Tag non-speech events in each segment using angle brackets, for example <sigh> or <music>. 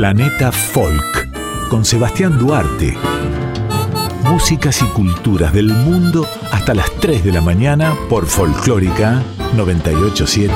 Planeta Folk con Sebastián Duarte. Músicas y culturas del mundo hasta las 3 de la mañana por Folclórica 987.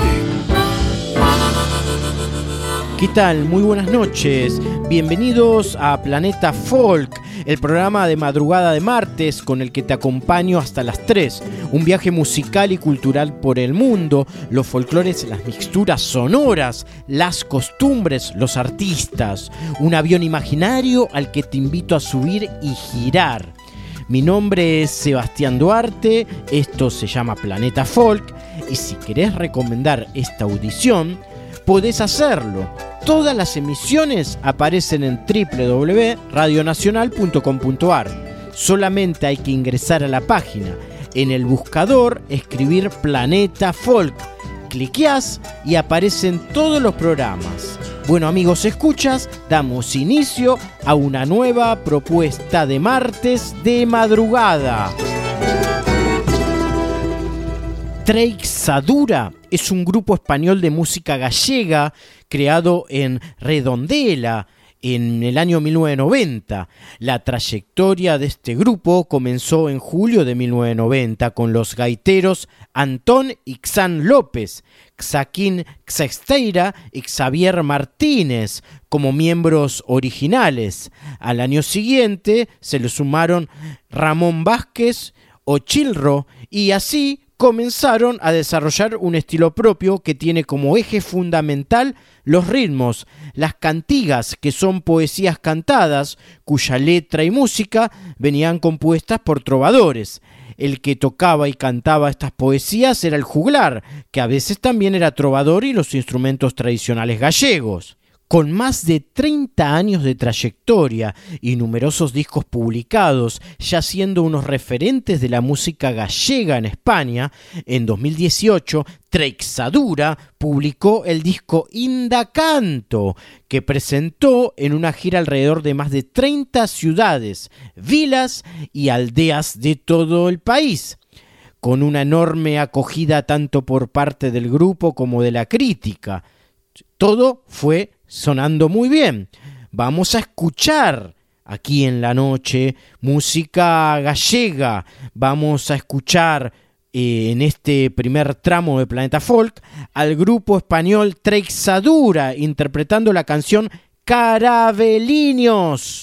¿Qué tal? Muy buenas noches. Bienvenidos a Planeta Folk el programa de madrugada de martes con el que te acompaño hasta las 3. Un viaje musical y cultural por el mundo, los folclores, las mixturas sonoras, las costumbres, los artistas. Un avión imaginario al que te invito a subir y girar. Mi nombre es Sebastián Duarte, esto se llama Planeta Folk y si querés recomendar esta audición, podés hacerlo Todas las emisiones aparecen en www.radionacional.com.ar. Solamente hay que ingresar a la página. En el buscador escribir Planeta Folk. Cliqueás y aparecen todos los programas. Bueno amigos, escuchas, damos inicio a una nueva propuesta de martes de madrugada. Treixadura es un grupo español de música gallega creado en Redondela en el año 1990. La trayectoria de este grupo comenzó en julio de 1990 con los gaiteros Antón Ixán López, Xaquín Xexteira y Xavier Martínez como miembros originales. Al año siguiente se le sumaron Ramón Vázquez, Ochilro y así comenzaron a desarrollar un estilo propio que tiene como eje fundamental los ritmos, las cantigas, que son poesías cantadas, cuya letra y música venían compuestas por trovadores. El que tocaba y cantaba estas poesías era el juglar, que a veces también era trovador y los instrumentos tradicionales gallegos. Con más de 30 años de trayectoria y numerosos discos publicados, ya siendo unos referentes de la música gallega en España, en 2018 Treixadura publicó el disco Indacanto, que presentó en una gira alrededor de más de 30 ciudades, vilas y aldeas de todo el país con una enorme acogida tanto por parte del grupo como de la crítica. Todo fue sonando muy bien. Vamos a escuchar aquí en la noche música gallega. Vamos a escuchar eh, en este primer tramo de Planeta Folk al grupo español Treixadura interpretando la canción Carabelinos.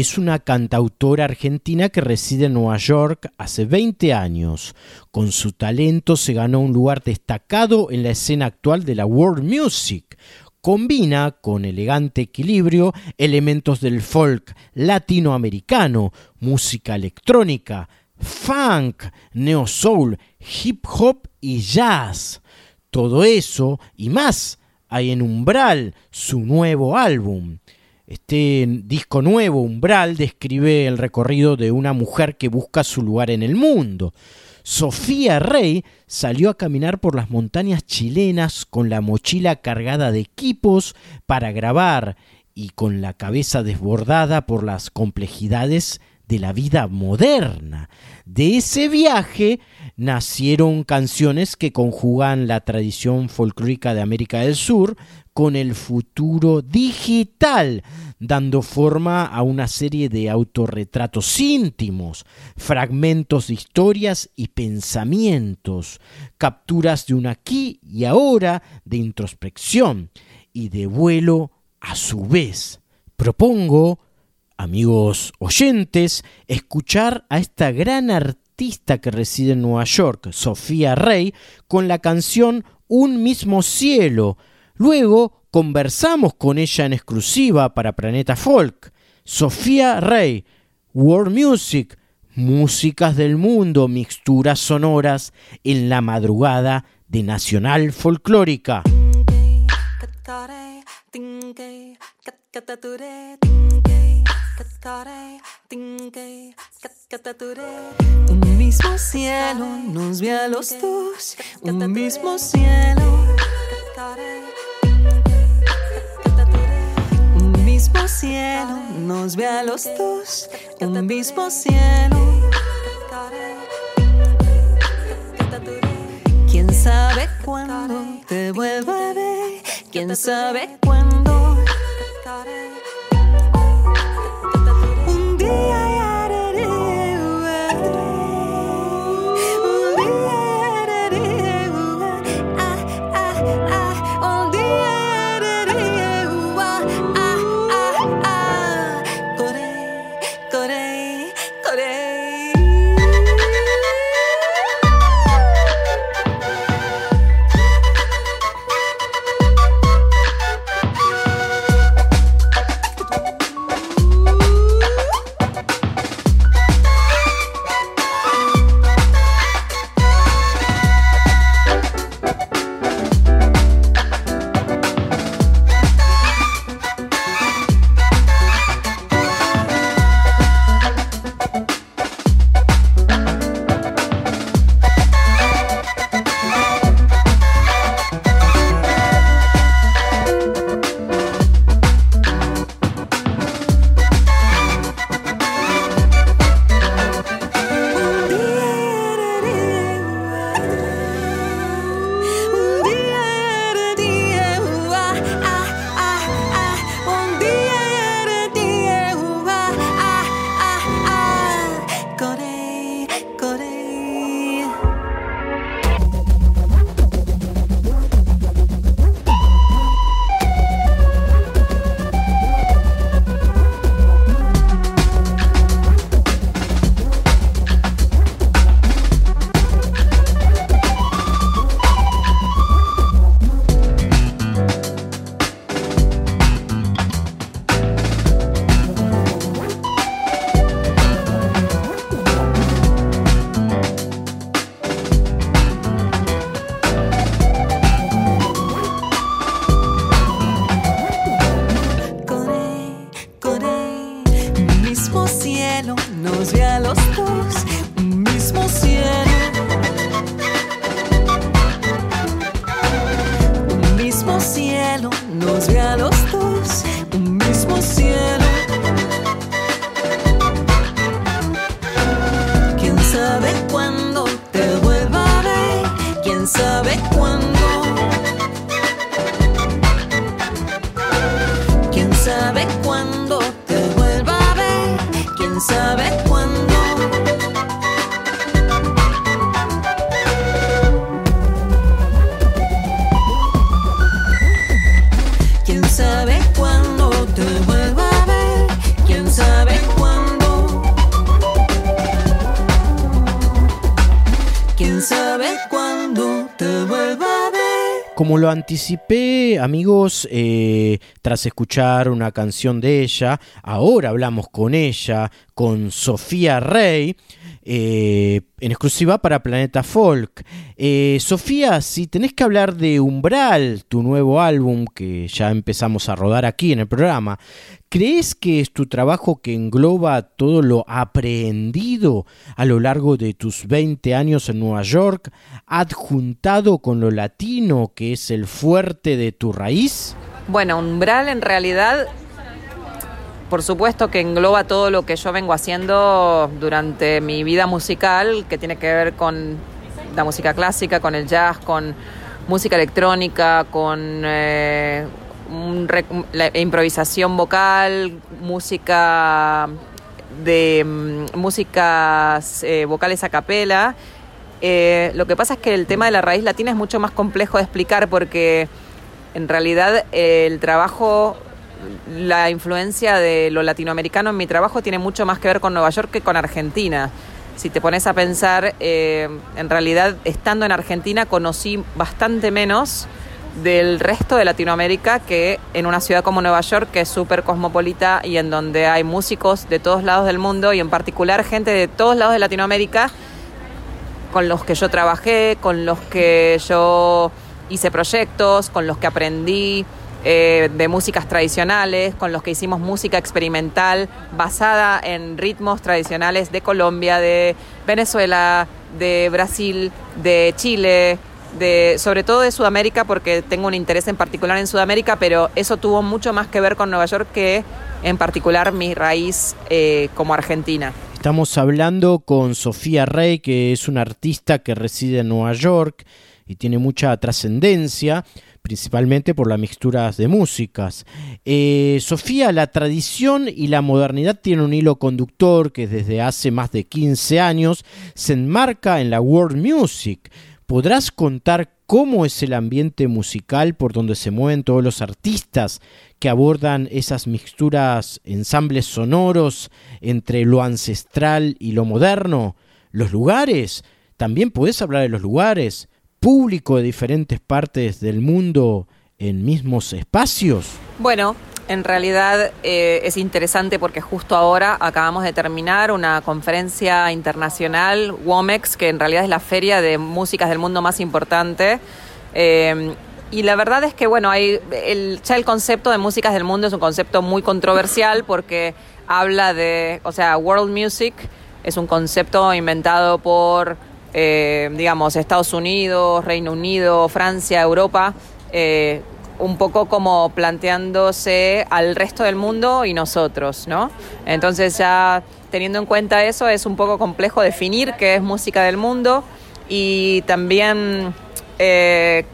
es una cantautora argentina que reside en Nueva York hace 20 años. Con su talento se ganó un lugar destacado en la escena actual de la world music. Combina con elegante equilibrio elementos del folk latinoamericano, música electrónica, funk, neo soul, hip hop y jazz. Todo eso y más hay en Umbral, su nuevo álbum. Este disco nuevo, Umbral, describe el recorrido de una mujer que busca su lugar en el mundo. Sofía Rey salió a caminar por las montañas chilenas con la mochila cargada de equipos para grabar y con la cabeza desbordada por las complejidades de la vida moderna. De ese viaje nacieron canciones que conjugan la tradición folclórica de América del Sur con el futuro digital, dando forma a una serie de autorretratos íntimos, fragmentos de historias y pensamientos, capturas de un aquí y ahora de introspección y de vuelo a su vez. Propongo, amigos oyentes, escuchar a esta gran artista que reside en Nueva York, Sofía Rey, con la canción Un mismo cielo, Luego conversamos con ella en exclusiva para Planeta Folk. Sofía Rey, World Music, músicas del mundo, mixturas sonoras en la madrugada de Nacional Folclórica. Un mismo cielo nos ve a los dos, un mismo cielo. Un mismo cielo nos ve a los dos, un mismo cielo. ¿Quién sabe cuándo te vuelva a ver? ¿Quién sabe cuándo? Un Como lo anticipé, amigos, eh, tras escuchar una canción de ella, ahora hablamos con ella, con Sofía Rey, eh, en exclusiva para Planeta Folk. Eh, Sofía, si tenés que hablar de Umbral, tu nuevo álbum que ya empezamos a rodar aquí en el programa, ¿crees que es tu trabajo que engloba todo lo aprendido a lo largo de tus 20 años en Nueva York, adjuntado con lo latino que es el fuerte de tu raíz? Bueno, Umbral en realidad por supuesto que engloba todo lo que yo vengo haciendo durante mi vida musical, que tiene que ver con la música clásica, con el jazz, con música electrónica, con eh, la improvisación vocal, música de mm, músicas eh, vocales a capela. Eh, lo que pasa es que el tema de la raíz latina es mucho más complejo de explicar porque en realidad el trabajo la influencia de lo latinoamericano en mi trabajo tiene mucho más que ver con Nueva York que con Argentina. Si te pones a pensar, eh, en realidad estando en Argentina conocí bastante menos del resto de Latinoamérica que en una ciudad como Nueva York, que es súper cosmopolita y en donde hay músicos de todos lados del mundo y en particular gente de todos lados de Latinoamérica con los que yo trabajé, con los que yo hice proyectos, con los que aprendí. Eh, de músicas tradicionales, con los que hicimos música experimental basada en ritmos tradicionales de Colombia, de Venezuela, de Brasil, de Chile, de, sobre todo de Sudamérica, porque tengo un interés en particular en Sudamérica, pero eso tuvo mucho más que ver con Nueva York que en particular mi raíz eh, como argentina. Estamos hablando con Sofía Rey, que es una artista que reside en Nueva York y tiene mucha trascendencia principalmente por las mixturas de músicas. Eh, Sofía, la tradición y la modernidad tienen un hilo conductor que desde hace más de 15 años se enmarca en la world music. ¿Podrás contar cómo es el ambiente musical por donde se mueven todos los artistas que abordan esas mixturas, ensambles sonoros entre lo ancestral y lo moderno? ¿Los lugares? También puedes hablar de los lugares público de diferentes partes del mundo en mismos espacios? Bueno, en realidad eh, es interesante porque justo ahora acabamos de terminar una conferencia internacional, WOMEX, que en realidad es la feria de músicas del mundo más importante. Eh, y la verdad es que, bueno, hay ya el concepto de músicas del mundo es un concepto muy controversial porque habla de, o sea, world music es un concepto inventado por eh, digamos, Estados Unidos, Reino Unido, Francia, Europa, eh, un poco como planteándose al resto del mundo y nosotros, ¿no? Entonces ya teniendo en cuenta eso es un poco complejo definir qué es música del mundo y también eh,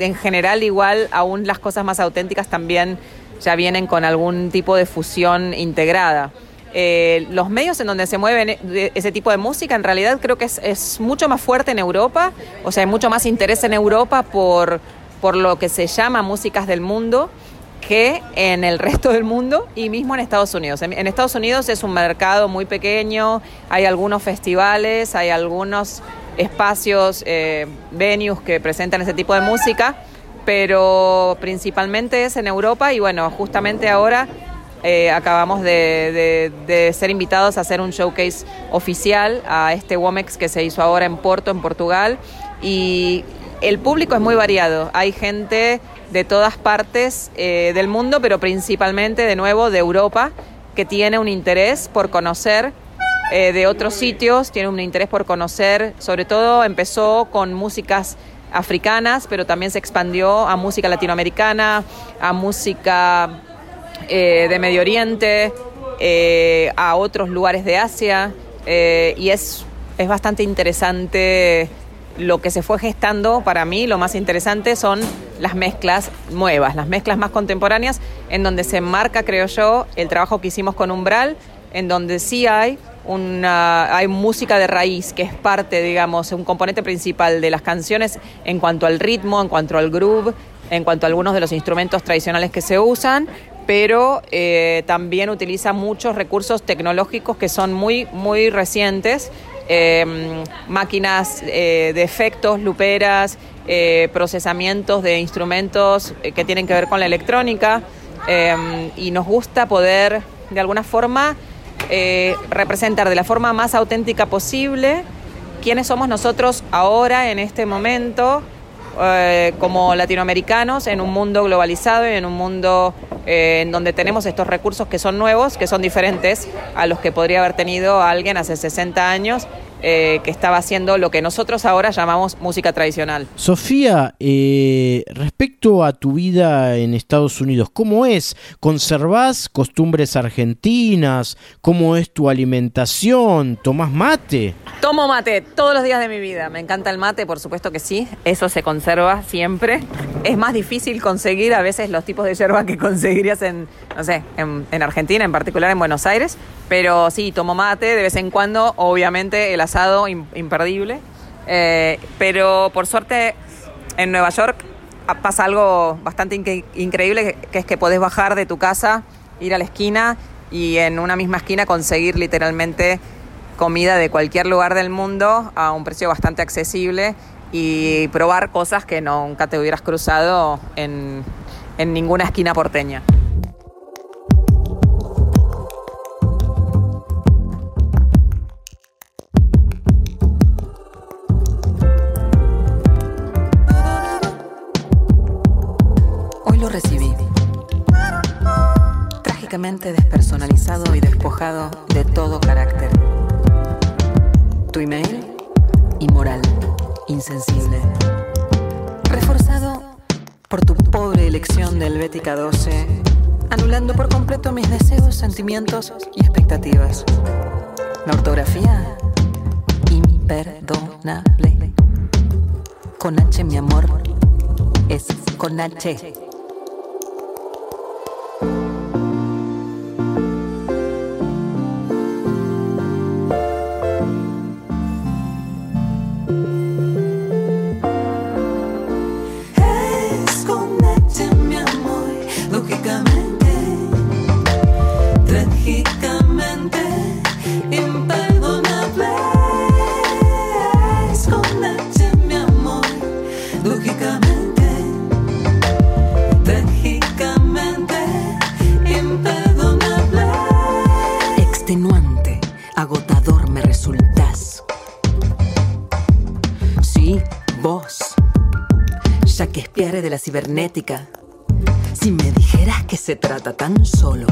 en general igual aún las cosas más auténticas también ya vienen con algún tipo de fusión integrada. Eh, los medios en donde se mueve ese tipo de música en realidad creo que es, mucho más fuerte en Europa, o sea, hay mucho más interés en Europa por, por lo que se llama músicas del mundo que en el <laughs> resto del mundo y mismo en Estados Unidos. En, Estados Unidos es un mercado muy pequeño, hay algunos festivales, hay algunos espacios, eh, venues que presentan ese tipo de música, pero principalmente es en Europa y bueno, justamente ahora eh, acabamos de, ser invitados a hacer un showcase oficial a este WOMEX que se hizo ahora en Porto, en Portugal. Y el público es muy variado. Hay gente de todas partes eh, del mundo, pero principalmente, de nuevo, de Europa, que tiene un interés por conocer eh, de otros sitios, tiene un interés por conocer, sobre todo empezó con músicas africanas, pero también se expandió a música latinoamericana, a música eh, de Medio Oriente, eh, a otros lugares de Asia, eh, y es, es bastante interesante lo que se fue gestando. Para mí, lo más interesante son las mezclas nuevas, las mezclas más contemporáneas, en donde se enmarca, creo yo, el trabajo que hicimos con Umbral, en donde sí hay una, hay música de raíz, que es parte, digamos, un componente principal de las canciones en cuanto al ritmo, en cuanto al groove, en cuanto a algunos de los instrumentos tradicionales que se usan, pero eh, también utiliza muchos recursos tecnológicos que son muy, muy recientes. Em, máquinas eh, de efectos, luperas, eh, procesamientos de instrumentos eh, que tienen que ver con la electrónica eh, y nos gusta poder de alguna forma eh, representar de la forma más auténtica posible quiénes somos nosotros ahora en este momento eh, como latinoamericanos en un mundo globalizado y en un mundo eh, en donde tenemos estos recursos que son nuevos, que son diferentes a los que podría haber tenido alguien hace 60 años eh, que estaba haciendo lo que nosotros ahora llamamos música tradicional. Sofía, eh, respecto a tu vida en Estados Unidos, ¿cómo es? ¿Conservás costumbres argentinas? ¿Cómo es tu alimentación? ¿Tomás mate? Tomo mate todos los días de mi vida. Me encanta el mate, por supuesto que sí. Eso se conserva siempre. Es más difícil conseguir a veces los tipos de yerba que <laughs> conseguirías en, no sé, en, en Argentina, en particular en Buenos Aires. Pero sí, tomo mate de vez en cuando. Obviamente el imperdible. Eh, pero por suerte en Nueva York ah, pasa algo bastante increíble, que- es que podés bajar de tu casa, ir a la esquina y en una misma esquina conseguir literalmente comida de cualquier lugar del mundo a un precio bastante accesible y probar cosas que nunca te hubieras cruzado en ninguna esquina porteña. Recibí. Trágicamente despersonalizado y despojado de todo carácter. Tu email, inmoral, insensible. Reforzado por tu pobre elección de Helvética 12, anulando por completo mis deseos, sentimientos y expectativas. La ortografía, imperdonable. Con H, mi amor, es con H. la cibernética. Si me dijeras que se trata tan solo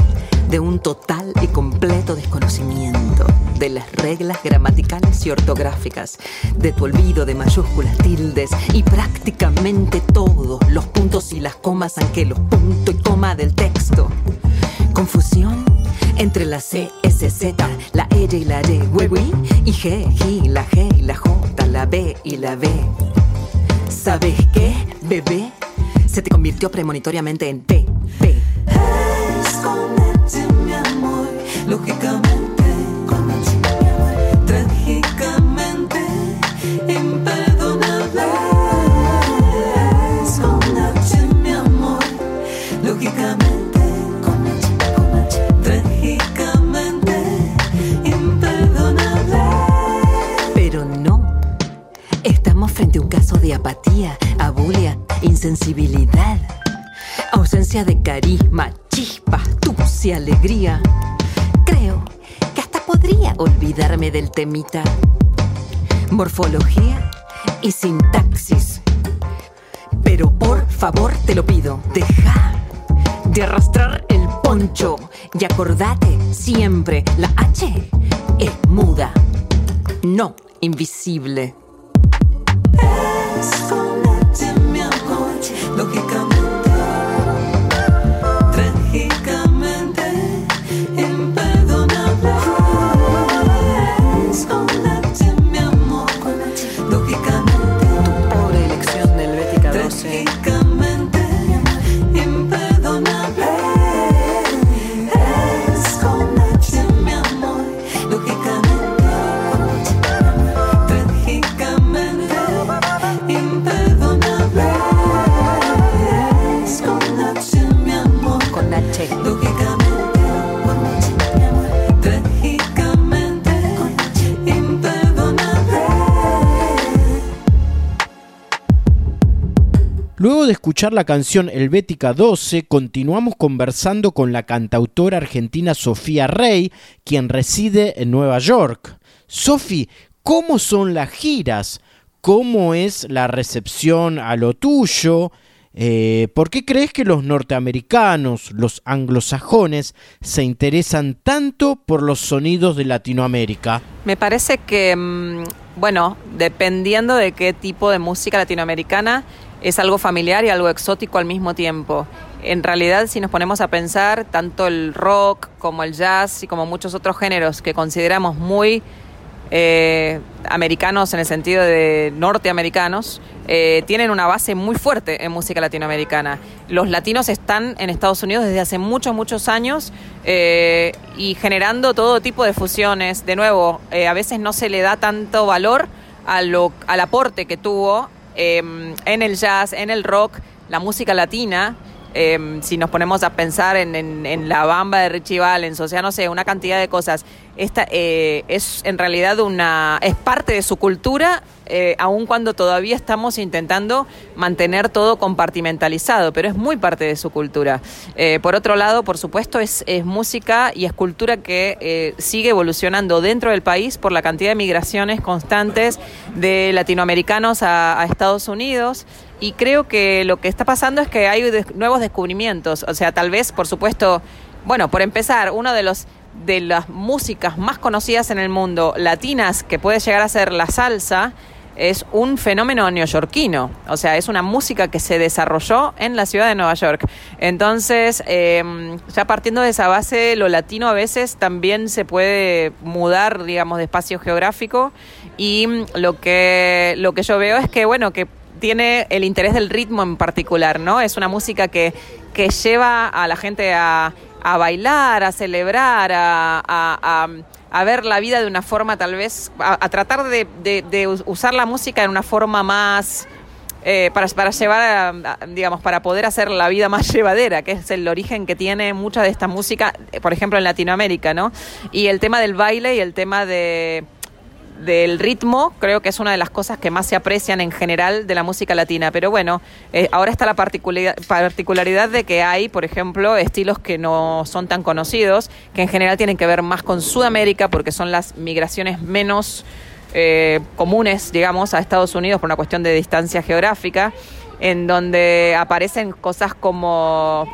de un total y completo desconocimiento de las reglas gramaticales y ortográficas, de tu olvido de mayúsculas, tildes y prácticamente todos los puntos y las comas, aunque los punto y coma del texto. Confusión entre la C, S, Z, la E y la D, güey, y G, G, la G y la J, la B y la B. ¿Sabes qué, bebé? Se te convirtió premonitoriamente en P, P. Es con H, mi amor, lógicamente, mi amor, trágicamente, imperdonable. Es con H, mi amor, lógicamente, trágicamente, imperdonable. Pero no. Estamos frente a un caso de apatía, abulia, insensibilidad, ausencia de carisma, chispa, astucia, alegría. Creo que hasta podría olvidarme del temita. Morfología y sintaxis. Pero por favor te lo pido, deja de arrastrar el poncho y acordate siempre, la H es muda, no invisible. Escuchar la canción Helvética 12, continuamos conversando con la cantautora argentina Sofía Rey, quien reside en Nueva York. Sofi, ¿cómo son las giras? ¿Cómo es la recepción a lo tuyo? Eh, ¿Por qué crees que los norteamericanos, los anglosajones, se interesan tanto por los sonidos de Latinoamérica? Me parece que, mm, bueno, dependiendo de qué tipo de música latinoamericana, es algo familiar y algo exótico al mismo tiempo. En realidad, si nos ponemos a pensar, tanto el rock como el jazz y como muchos otros géneros que consideramos muy eh, americanos en el sentido de norteamericanos, eh, tienen una base muy fuerte en música latinoamericana. Los latinos están en Estados Unidos desde hace muchos, muchos años eh, y generando todo tipo de fusiones. De nuevo, a veces no se le da tanto valor al aporte que tuvo en el jazz, en el rock, la música latina. Si nos ponemos a pensar en, la bamba de Richie Valens, o sea, no sé, una cantidad de cosas. Esta eh, es en realidad una es parte de su cultura eh, aun cuando todavía estamos intentando mantener todo compartimentalizado pero es muy parte de su cultura. Eh, por otro lado por supuesto es, es música y es cultura que eh, sigue evolucionando dentro del país por la cantidad de migraciones constantes de latinoamericanos a Estados Unidos y creo que lo que está pasando es que hay nuevos descubrimientos. O sea tal vez por supuesto bueno por empezar uno de los de las músicas más conocidas en el mundo latinas que puede llegar a ser la salsa es un fenómeno neoyorquino, o sea, es una música que se desarrolló en la ciudad de Nueva York. Entonces, eh, ya partiendo de esa base, lo latino a veces también se puede mudar, digamos, de espacio geográfico. Y lo que, lo que yo veo es que, bueno, que tiene el interés del ritmo en particular, ¿no? Es una música que, que lleva a la gente a, a bailar, a celebrar, a, a- ver la vida de una forma tal vez, a, tratar de, de- de us- usar la música en una forma más... eh, para, para llevar, digamos, para poder hacer la vida más <laughs> llevadera, que es el origen que tiene mucha de esta música, eh, por ejemplo, en Latinoamérica, ¿no? Y el tema del baile y el tema de, del ritmo, creo que es una de las cosas que más se aprecian en general de la música latina. Pero bueno, eh, ahora está la particularidad, de que hay, por ejemplo, estilos que no son tan conocidos, que en general tienen que ver más con Sudamérica, porque son las migraciones menos eh, comunes, digamos, a Estados Unidos por una cuestión de distancia geográfica, en donde aparecen cosas como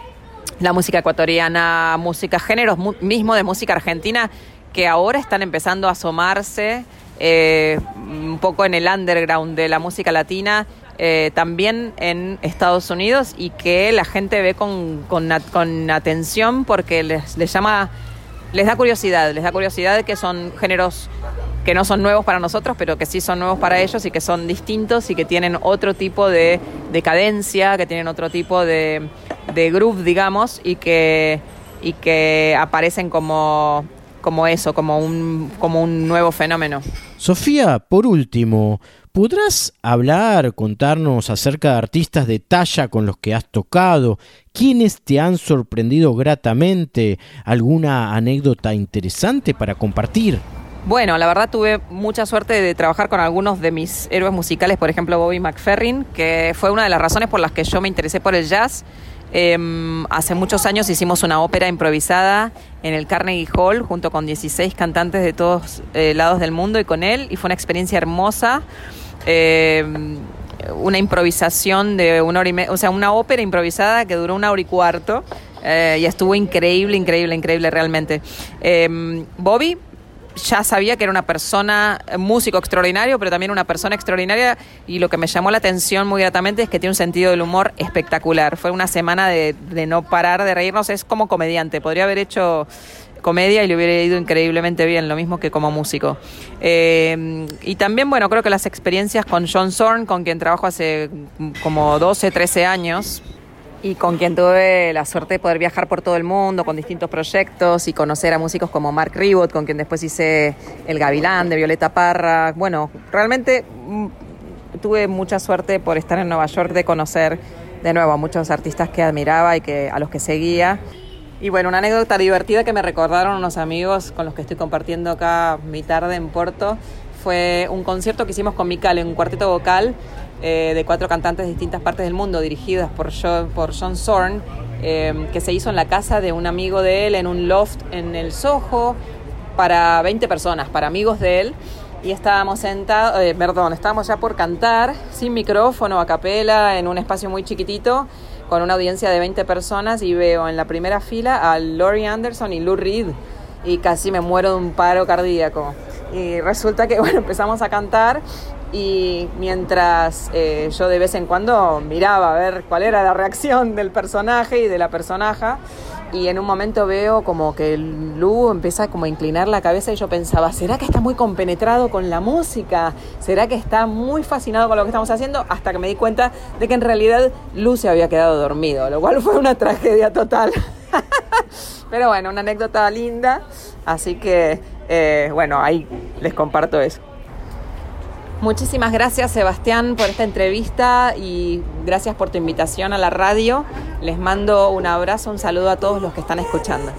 la música ecuatoriana, música, géneros mismo de música argentina que ahora están empezando a asomarse eh, un poco en el underground de la música latina, eh, también en Estados Unidos y que la gente ve con, con, at- con atención porque les, les llama, les da curiosidad, les da curiosidad que son géneros que no son nuevos para nosotros, pero que sí son nuevos para ellos y que son distintos y que tienen otro tipo de, de cadencia, que tienen otro tipo de, de groove, digamos, y que, y que aparecen como, como eso, como un, como un nuevo fenómeno. Sofía, por último, ¿podrás hablar, contarnos acerca de artistas de talla con los que has tocado? ¿Quiénes te han sorprendido gratamente? ¿Alguna anécdota interesante para compartir? Bueno, la verdad tuve mucha suerte de trabajar con algunos de mis héroes musicales, por ejemplo Bobby McFerrin, que fue una de las razones por las que yo me interesé por el jazz. Eh, hace muchos años hicimos una ópera improvisada en el Carnegie Hall junto con 16 cantantes de todos eh, lados del mundo y con él, y fue una experiencia hermosa. Eh, una improvisación de una hora y media, o sea, una ópera improvisada que duró una hora y cuarto. eh, y estuvo increíble, increíble, increíble realmente. Eh, Bobby ya sabía que era una persona, eh, músico extraordinario, pero también una persona extraordinaria y lo que me llamó la atención muy gratamente es que tiene un sentido del humor espectacular. Fue una semana de, de no parar de reírnos, es como comediante, podría haber hecho comedia y le hubiera ido increíblemente bien, lo mismo que como músico. Eh, y también, bueno, creo que las experiencias con John Zorn, con quien trabajo hace como 12, 13 años, y con quien tuve la suerte de poder viajar por todo el mundo con distintos proyectos y conocer a músicos como Mark Ribot, con quien después hice El Gavilán de Violeta Parra. Bueno, realmente mm, tuve mucha suerte por estar en Nueva York de conocer de nuevo a muchos artistas que admiraba y que a los que seguía. Y bueno, una anécdota divertida que me recordaron unos amigos con los que estoy compartiendo acá mi tarde en Porto fue un concierto que hicimos con Mical en un cuarteto vocal eh, de cuatro cantantes de distintas partes del mundo, dirigidas por, Jo- por John Zorn, eh, que se hizo en la casa de un amigo de él, en un loft en el Soho, para 20 personas, para amigos de él. Y estábamos sentados, eh, perdón, estábamos ya por cantar, sin micrófono, a capela, en un espacio muy chiquitito, con una audiencia de 20 personas, y veo en la primera fila a Laurie Anderson y Lou Reed, y casi me muero de un paro cardíaco. Y resulta que, <laughs> bueno, empezamos a cantar, y mientras eh, yo de vez en cuando miraba a ver cuál era la reacción del personaje y de la personaja, y en un momento veo como que Lu empieza como a inclinar la cabeza y yo pensaba, ¿será que está muy compenetrado con la música? ¿Será que está muy fascinado con lo que estamos haciendo? Hasta que me di cuenta de que en realidad Lu se había quedado dormido, lo cual fue una tragedia total. <laughs> Pero bueno, una anécdota linda, así que eh, bueno, ahí les comparto eso. Muchísimas gracias Sebastián por esta entrevista y gracias por tu invitación a la radio. Les mando un abrazo, un saludo a todos los que están escuchando.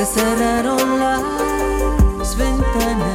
Se cerraron las ventanas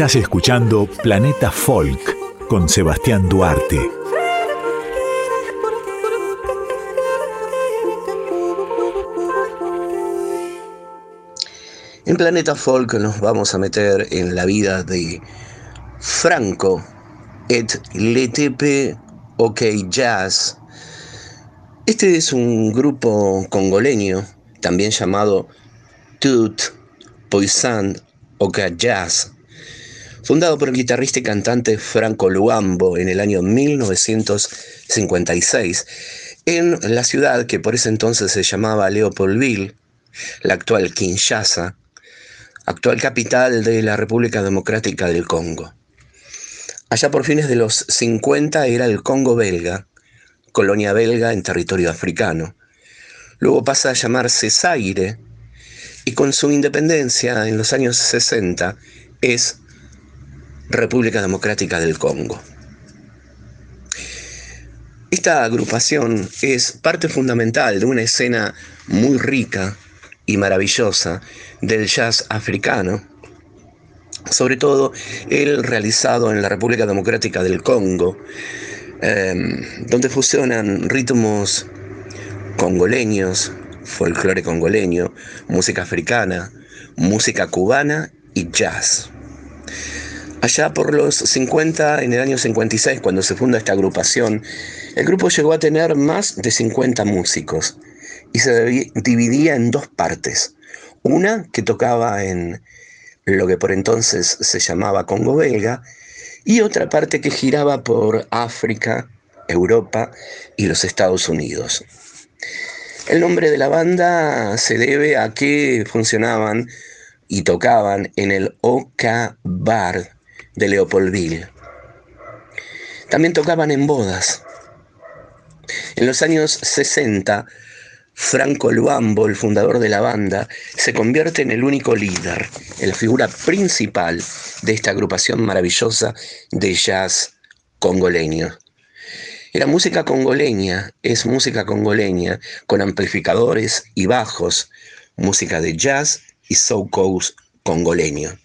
Estás escuchando Planeta Folk con Sebastián Duarte. En Planeta Folk nos vamos a meter en la vida de Franco et Letepe OK Jazz. Este es un grupo congoleño, también llamado Tut Poisson OK Jazz, fundado por el guitarrista y cantante Franco Luambo en el año 1956, en la ciudad que por ese entonces se llamaba Leopoldville, la actual Kinshasa, actual capital de la República Democrática del Congo. Allá por fines de los 50 era el Congo belga, colonia belga en territorio africano. Luego pasa a llamarse Zaire y con su independencia en los años 60 es República Democrática del Congo. Esta agrupación es parte fundamental de una escena muy rica y maravillosa del jazz africano, sobre todo el realizado en la República Democrática del Congo, em, donde fusionan ritmos congoleños, folclore congoleño, música africana, música cubana y jazz. Allá por los 50, en el año 56, cuando se funda esta agrupación, el grupo llegó a tener más de 50 músicos y se dividía en dos partes. Una que tocaba en lo que por entonces se llamaba Congo belga y otra parte que giraba por África, Europa y los Estados Unidos. El nombre de la banda se debe a que funcionaban y tocaban en el OK Bar de Leopoldville. También tocaban en bodas. En los años 60, Franco Luambo, el fundador de la banda, se convierte en el único líder, en la figura principal de esta agrupación maravillosa de jazz congoleño. Era música congoleña, es música congoleña, con amplificadores y bajos, música de jazz y soul congoleño.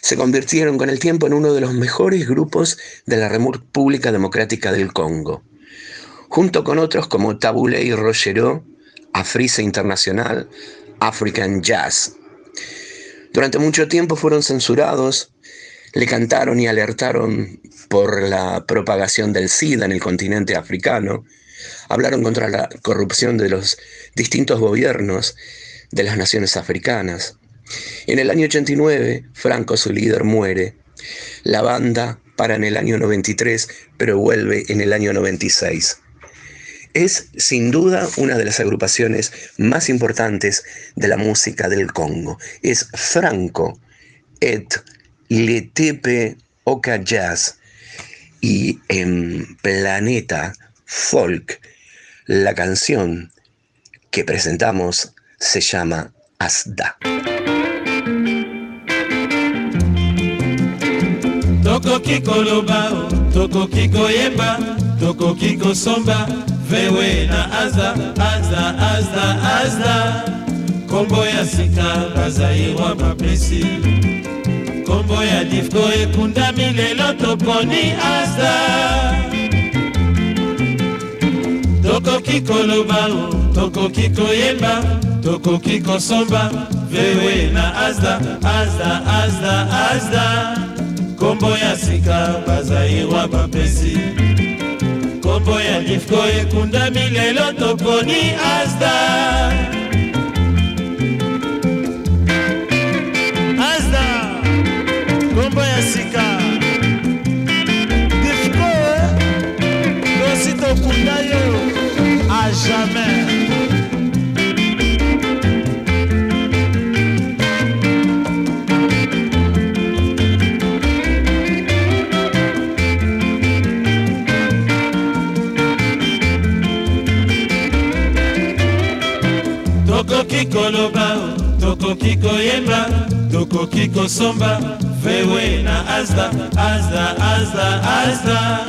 Se convirtieron con el tiempo en uno de los mejores grupos de la República Democrática del Congo, junto con otros como Tabule y Rogeró, Afrisa Internacional, African Jazz. Durante mucho tiempo fueron censurados le cantaron y alertaron por la propagación del SIDA en el continente africano, hablaron contra la corrupción de los distintos gobiernos de las naciones africanas. En el año 89, Franco, su líder, muere. La banda para en el año 93, pero vuelve en el año 96. Es sin duda una de las agrupaciones más importantes de la música del Congo. Es Franco et le Tepe Oka Jazz y en Planeta Folk la canción que presentamos se llama Asda. Tokoki koloba tokoki koyemba tokoki kosomba vewe na azda azda azda azda kombo ya sika bazayirwa bapesi. Kombo ya difko ekundami lelo toponi azda tokoki koloba tokoki koyemba tokoki kosomba vewe na azda azda azda azda kombo ya sika bazayirwa bapesi. Kombo ya difko ekundami lelo toponi azda azda kombo ya sika. Difko tosi tokunda yo a jamais tokoki koloba tokoki koyemba tokoki kosomba vewe na azda azda azda azda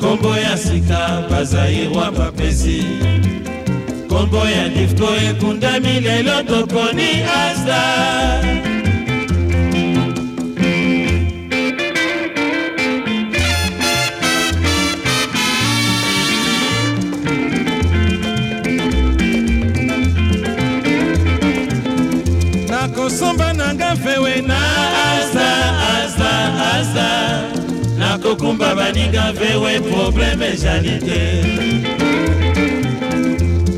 kombo ya sika bazayirwa bapesi. Kombo ya difko ekundami lelo toponi azda nanga fewe na asa asa asa nakokumba baninga vewe probleme ezali te.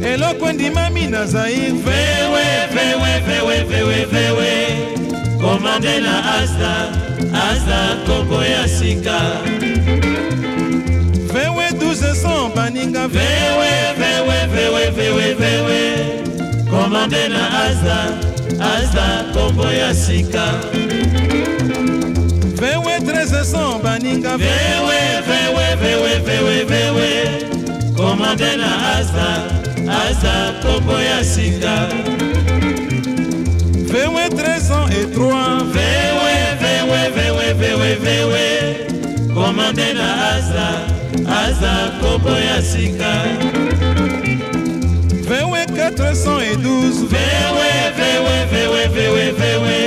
Eloko endimami na zair vewe vewe vewe vewe vewe komande na asa asa koko ya sika. Vewe 1200 baninga vewe vewe vewe vewe vewe komande na asa asa koko ya sika. Vewe 1300 baninga vewe. Vewe vewe vewe vewe komande na asa asa koko ya sika. Vewe 1300 et 3 vewe vewe vewe vewe vewe. Komande na asa asa koko ya sika. vewe 412 vewe vewe vewe vewe vewe.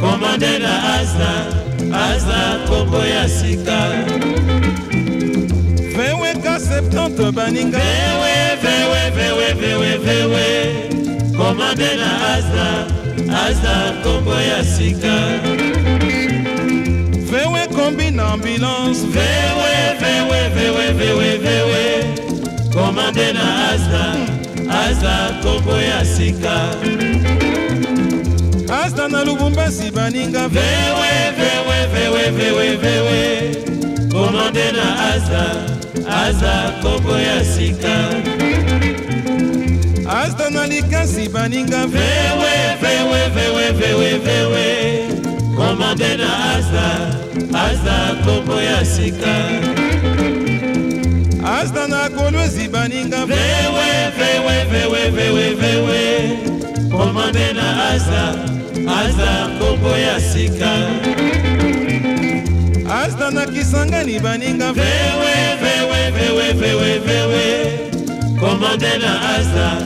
Komande na asa asa koko ya sika. Vewe ka 70 baninga. Vewe vewe vewe vewe vewe. Komande na asa asa koko ya sika. Vewe kombi na ambulance. Vewe vewe vewe vewe vewe. Komande na asa asa koko ya sika asta na lubumbasi baninga. Vewe vewe vewe vewe vewe. Komande na asa asa koko ya sika asta na likasi baninga. Vewe vewe vewe vewe vewe. Komande na asa asa koko ya sika asta na kolwezi baninga. Vewe vewe vewe vewe vewe. Komande na asa asa koko ya sika. Asta na kisangani baninga. Vewe vewe vewe vewe vewe. Komande na asa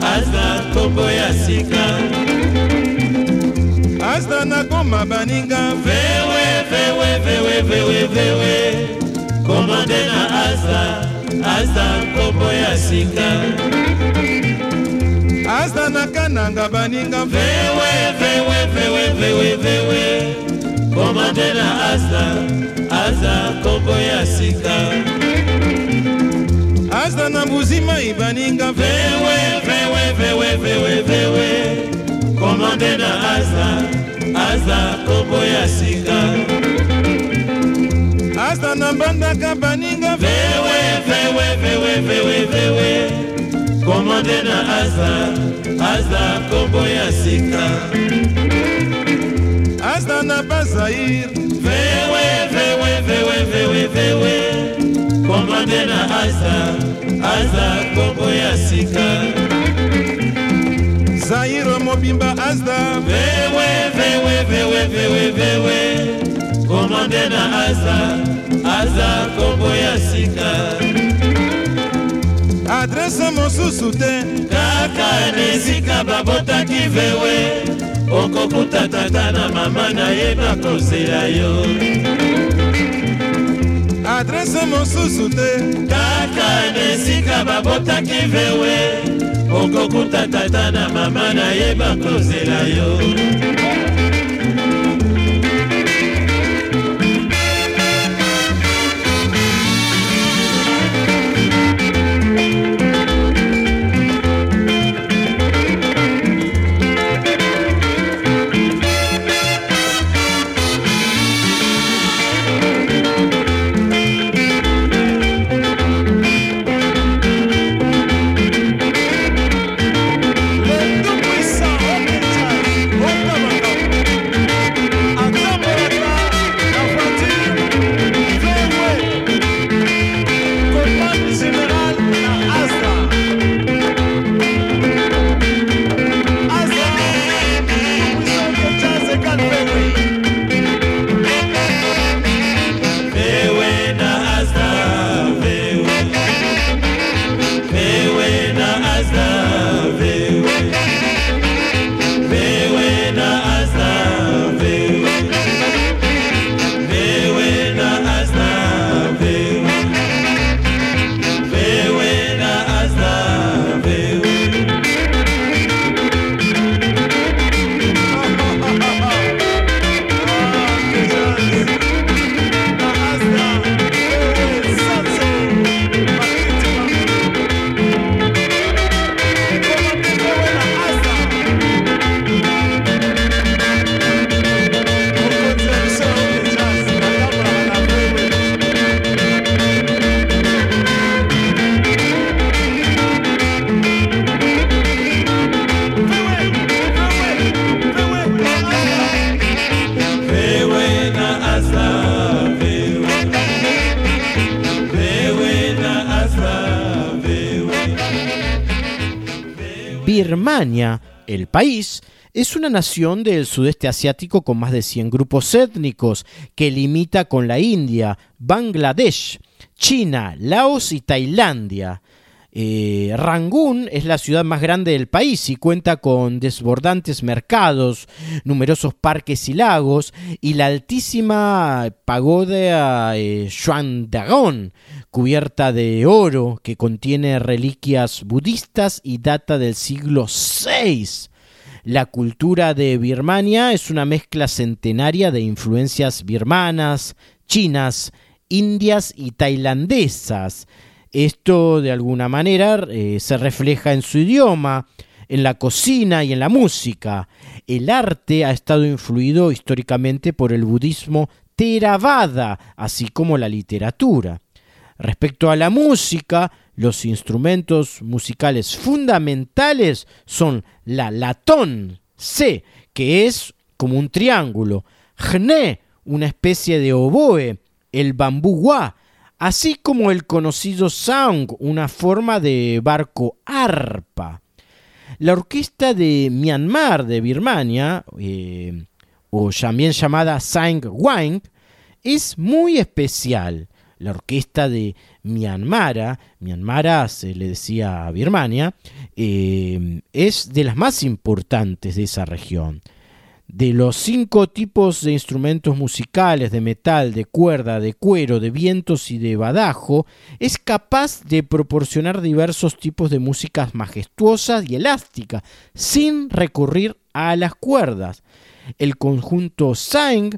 asa koko ya sika. Asta na goma baninga. Vewe vewe vewe vewe vewe. Komande na asa aza nkombo ya sika aza nakananga baninga. Vewe vewe vewe vewe vewe. Komandela aza. Aza nkombo ya sika aza na buzimai e baninga. Vewe vewe vewe vewe vewe. Komandela aza. Aza nkombo ya sika asta na mbandaka baninga. Vewe vewe vewe vewe vewe. Komande na asa asa kombo ya sika. Asta na bazair. Vewe vewe vewe vewe vewe. Komande na asa asa kombo ya sika. Zairo mobimba asda vewe vewe vewe vewe vewe komande na asa asa kombo ya sika. Adrese mosusu te. Kaka na esika babotaki vewe okokuta tata na mama na ye bakozela yo. Adrese mosusu te. Kaka na esika babotaki vewe okokuta tata na mama na ye bakozela yo nación del sudeste asiático con más de 100 grupos étnicos que limita con la India, Bangladesh, China, Laos y Tailandia. Eh, Rangún es la ciudad más grande del país y cuenta con desbordantes mercados, numerosos parques y lagos y la altísima pagoda eh, Xuandagon, cubierta de oro que contiene reliquias budistas y data del siglo VI. La cultura de Birmania es una mezcla centenaria de influencias birmanas, chinas, indias y tailandesas. Esto de alguna manera eh, se refleja en su idioma, en la cocina y en la música. El arte ha estado influido históricamente por el budismo Theravada, así como la literatura. Respecto a la música, los instrumentos musicales fundamentales son la latón, C, que es como un triángulo, jne, una especie de oboe, el bambú gua, así como el conocido Saung, una forma de barco arpa. La orquesta de Myanmar de Birmania, eh, o también llamada Sang Wang, es muy especial. La orquesta de Myanmar, Myanmar se le decía a Birmania, eh, es de las más importantes de esa región. De los cinco tipos de instrumentos musicales de metal, de cuerda, de cuero, de vientos y de badajo, es capaz de proporcionar diversos tipos de músicas majestuosas y elásticas, sin recurrir a las cuerdas. El conjunto Sang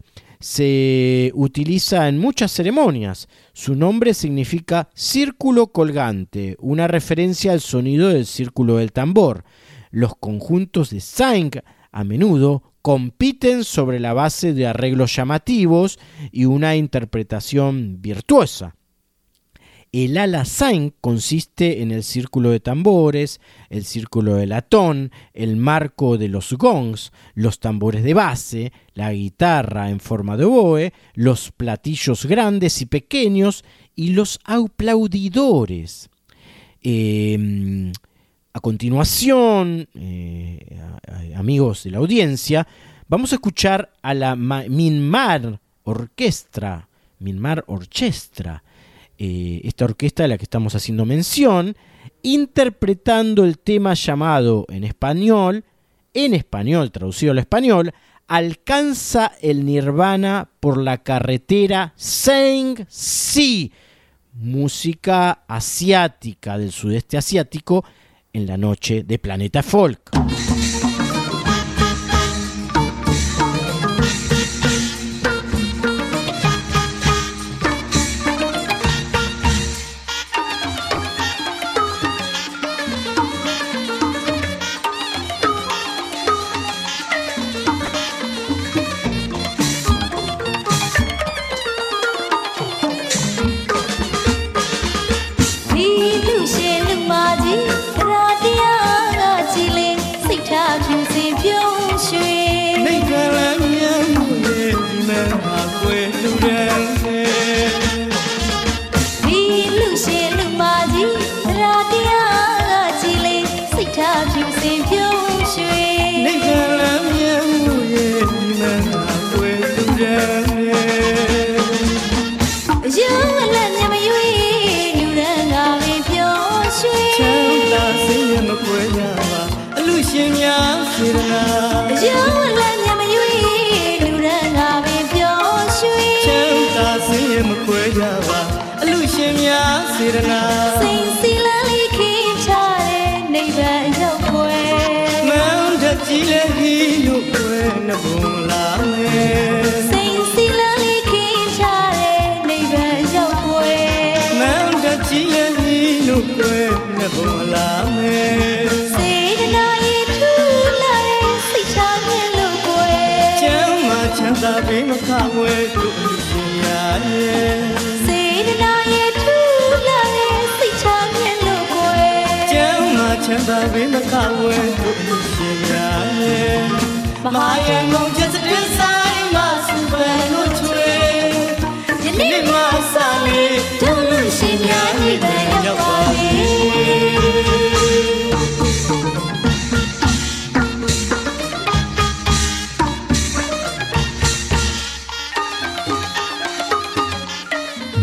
se utiliza en muchas ceremonias. Su nombre significa círculo colgante, una referencia al sonido del círculo del tambor. Los conjuntos de Sang a menudo compiten sobre la base de arreglos llamativos y una interpretación virtuosa. El ala sain consiste en el círculo de tambores, el círculo de latón, el marco de los gongs, los tambores de base, la guitarra en forma de oboe, los platillos grandes y pequeños y los aplaudidores. Eh, a continuación, eh, amigos de la audiencia, vamos a escuchar a la Minmar Orquestra, Minmar Orchestra, eh, esta orquesta de la que estamos haciendo mención, interpretando el tema llamado en español, en español, traducido al español, alcanza el nirvana por la carretera Sang Si, música asiática del sudeste asiático, en la noche de Planeta Folk.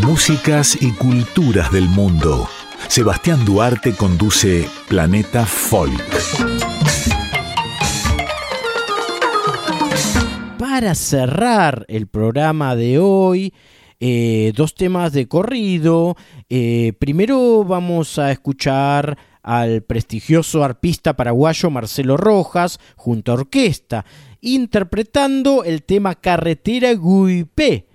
Músicas y culturas del mundo. Sebastián Duarte conduce Planeta Folk. Para cerrar el programa de hoy, eh, dos temas de corrido. Eh, primero vamos a escuchar al prestigioso arpista paraguayo Marcelo Rojas junto a orquesta, interpretando el tema Carretera Guipé.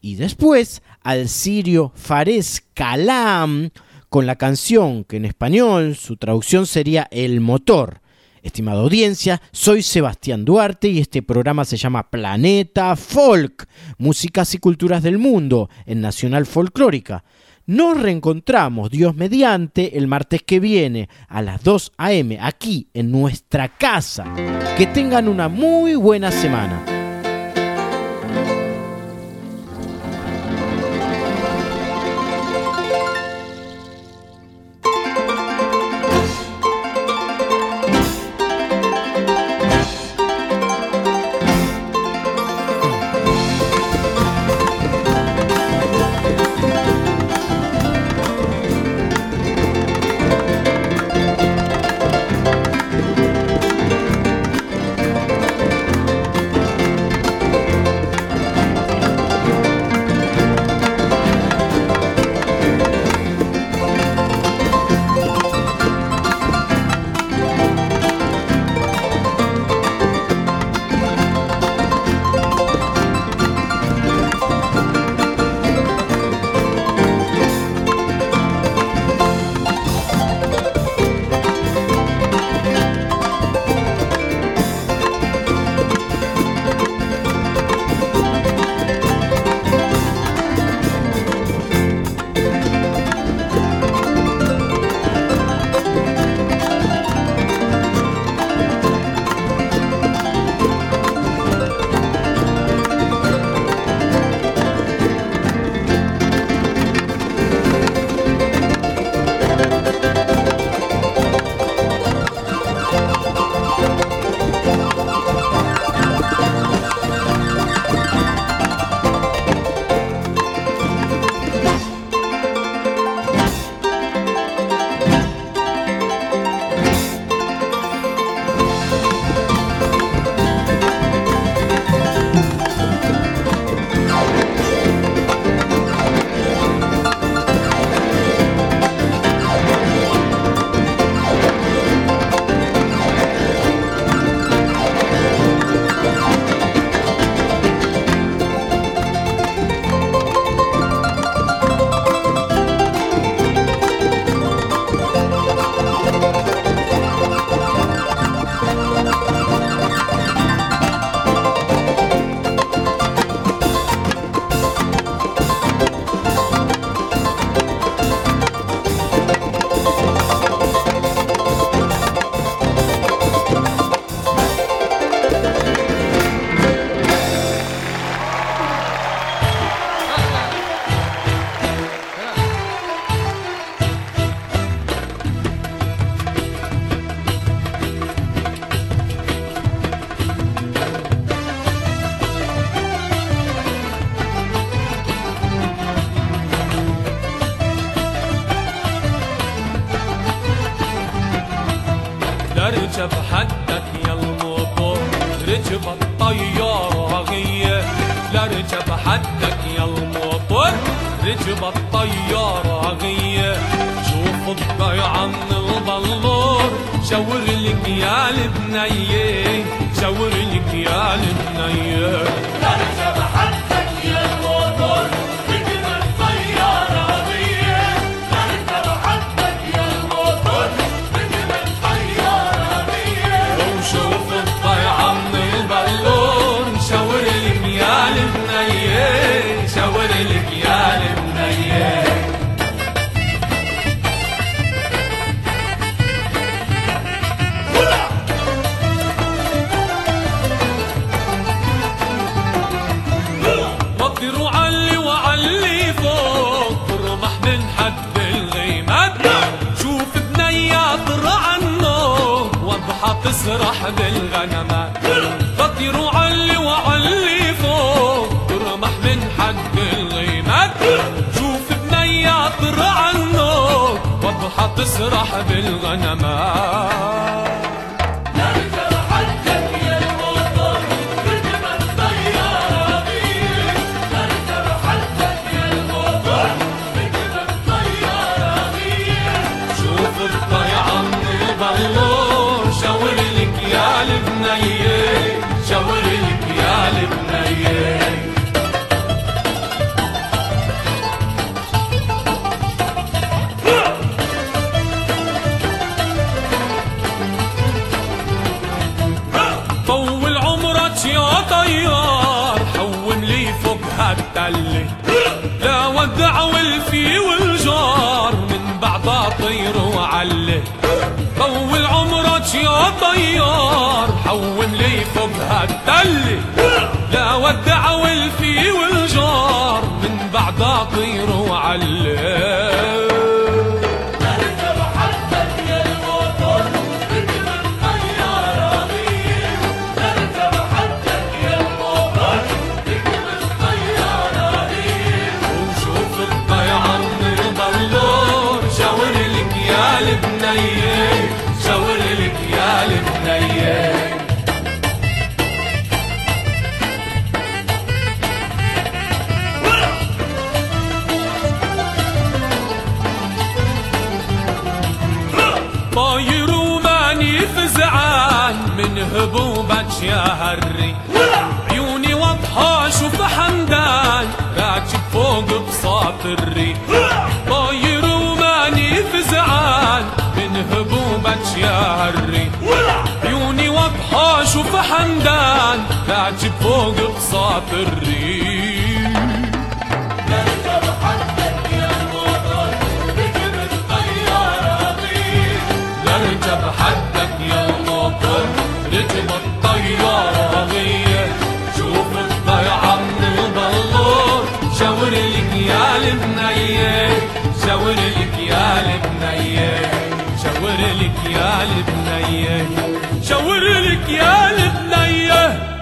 Y después al sirio Fares Kalam con la canción que en español su traducción sería El Motor. Estimada audiencia, soy Sebastián Duarte y este programa se llama Planeta Folk, Músicas y Culturas del Mundo, en Nacional Folclórica. Nos reencontramos, Dios mediante, el martes que viene a las 2 a.m. aquí en nuestra casa. Que tengan una muy buena semana. حدك يا الموتور ركب الطيارة غية. لا ركب حدك يا الموتور ركب الطيارة غية. شوف الضيعة من البلور شاور لك يا البنية شاور لك يا البنية. لا ركب حدك صاحب الغنمة بطير علي وعلي فوق ترمح من حد الغيمة شوف بنية طر عنه واضحة تسرح بالغنمات يا طيار حوم لي فوق هالتلة لا ودع والفي والجار من بعضها طير وعلة طول عمرك يا طيار حوم لي فوق هالتلة لا ودع والفي والجار من بعضها طير وعلة هبوبك يا هري. عيوني واضحة شوف حمدان راكب فوق بساط الريح طاير وماني فزعان من هبوبك يا هري. عيوني واضحة شوف حمدان راكب فوق بساط تبقى الطيارة غير شوف الضيعة من البلور شاور يا بنية شاور الكيال بنية شاور الكيال بنية شاور الكيال بنية